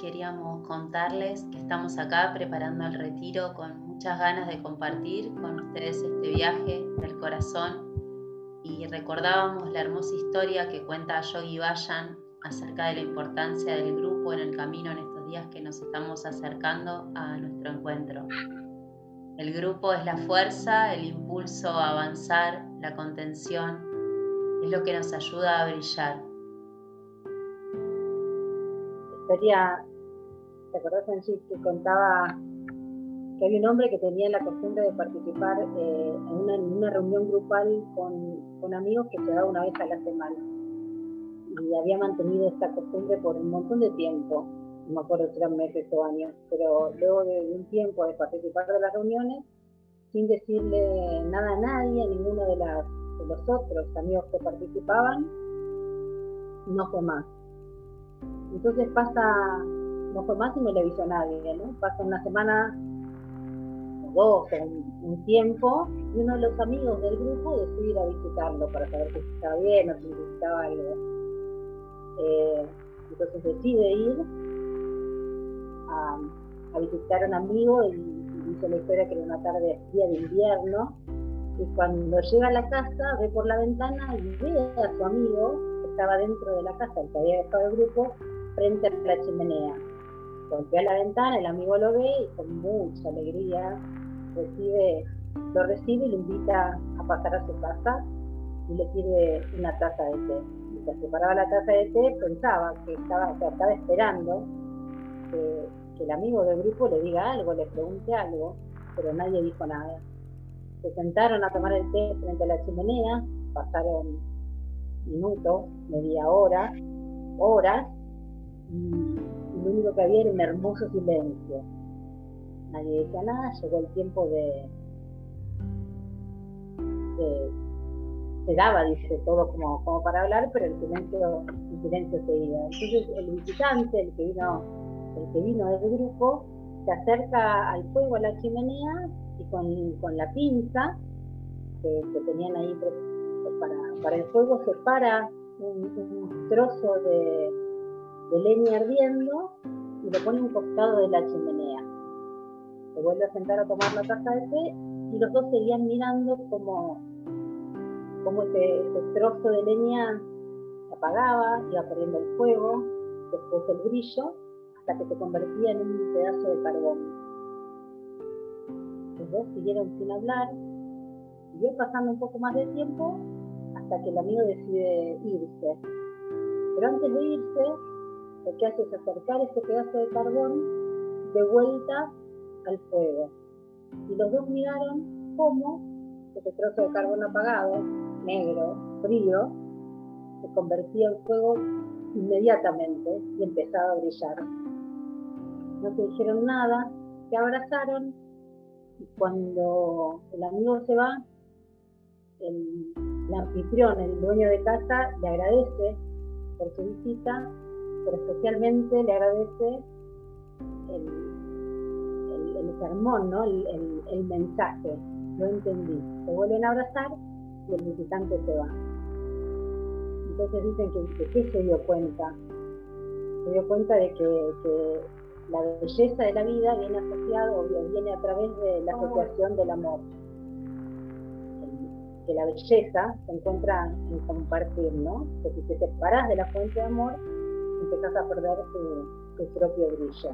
queríamos contarles que estamos acá preparando el retiro con muchas ganas de compartir con ustedes este viaje del corazón y recordábamos la hermosa historia que cuenta Yogi Bayan acerca de la importancia del grupo en el camino en estos días que nos estamos acercando a nuestro encuentro. El grupo es la fuerza, el impulso a avanzar, la contención, es lo que nos ayuda a brillar. Historia, ¿te acordás, Angie, que contaba que había un hombre que tenía la costumbre de participar eh, en, una, reunión grupal con, con amigos que se daba una vez a la semana? Y había mantenido esta costumbre por un montón de tiempo no me acuerdo si eran meses o años, pero luego de un tiempo de participar de las reuniones, sin decirle nada a nadie, a ninguno de, los otros amigos que participaban, no fue más. Entonces pasa, no fue más y no le avisó a nadie, ¿no? Pasa una semana o dos, un, tiempo, y uno de los amigos del grupo decide ir a visitarlo para saber si estaba bien o si necesitaba algo. Eh, entonces decide ir a, visitar a un amigo y, dice la historia que era una tarde día de invierno y cuando llega a la casa ve por la ventana y ve a su amigo que estaba dentro de la casa, el que había dejado el grupo, frente a la chimenea. Golpea la ventana, el amigo lo ve y con mucha alegría recibe, lo recibe y lo invita a pasar a su casa y le sirve una taza de té. Mientras preparaba la taza de té pensaba que estaba, estaba esperando que que el amigo del grupo le diga algo, le pregunte algo, pero nadie dijo nada. Se sentaron a tomar el té frente a la chimenea, pasaron minutos, media hora, horas, y, lo único que había era un hermoso silencio. Nadie decía nada, llegó el tiempo de, se daba, dice, todo como, como para hablar, pero el silencio, el silencio se iba. Entonces el visitante, el que vino el que vino del grupo, se acerca al fuego, a la chimenea, y con, la pinza que, tenían ahí para, el fuego, separa un, un trozo de, leña ardiendo y lo pone a un costado de la chimenea. Se vuelve a sentar a tomar la taza de té y los dos seguían mirando como, como ese, trozo de leña se apagaba, iba perdiendo el fuego, después el brillo que se convertía en un pedazo de carbón. Los dos siguieron sin hablar, y pasando un poco más de tiempo hasta que el amigo decide irse. Pero antes de irse, lo que hace es acercar ese pedazo de carbón de vuelta al fuego. Y los dos miraron cómo ese trozo de carbón apagado, negro, frío, se convertía en fuego inmediatamente y empezaba a brillar no se dijeron nada, se abrazaron y cuando el amigo se va, el, anfitrión, el dueño de casa, le agradece por su visita, pero especialmente le agradece el, sermón, ¿no? el, mensaje. Lo entendí. Se vuelven a abrazar y el visitante se va. Entonces dicen que, que ¿qué se dio cuenta? Se dio cuenta de que, que la belleza de la vida viene asociado o viene a través de la asociación del amor. Que la belleza se encuentra en compartir, ¿no? Que si te separas de la fuente de amor, empezás a perder tu, propio brillo.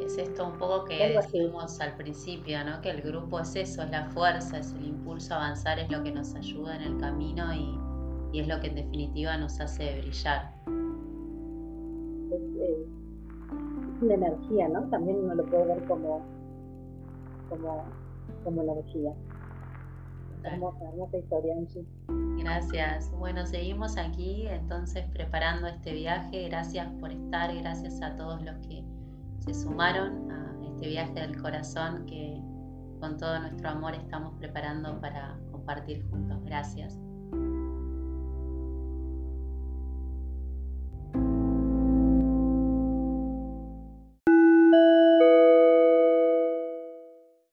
Es esto un poco que decimos al principio, ¿no? Que el grupo es eso, es la fuerza, es el impulso a avanzar, es lo que nos ayuda en el camino y, es lo que en definitiva nos hace brillar una energía, ¿no? También uno lo puede ver como, como, como energía. Hermosa, hermosa historia, Gracias. Bueno, seguimos aquí entonces preparando este viaje. Gracias por estar, gracias a todos los que se sumaron a este viaje del corazón que con todo nuestro amor estamos preparando para compartir juntos. Gracias.